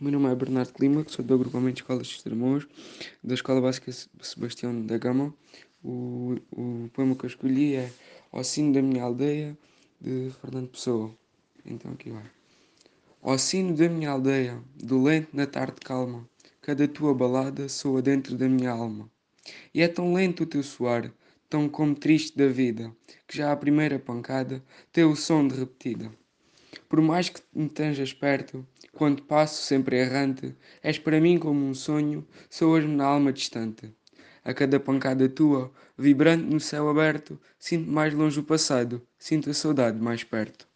O meu nome é Bernardo Clima, sou do agrupamento de escolas de Estremoas, da Escola Básica Sebastião da Gama. O, o poema que eu escolhi é Ao Sino da Minha Aldeia, de Fernando Pessoa. Então aqui vai. Ao sino da minha aldeia, dolente na tarde calma, cada tua balada soa dentro da minha alma. E é tão lento o teu soar, tão como triste da vida, que já a primeira pancada tem o som de repetida. Por mais que me tenhas perto, quando passo sempre errante, és para mim como um sonho, soas-me na alma distante. A cada pancada tua, vibrante no céu aberto, sinto mais longe o passado, sinto a saudade mais perto.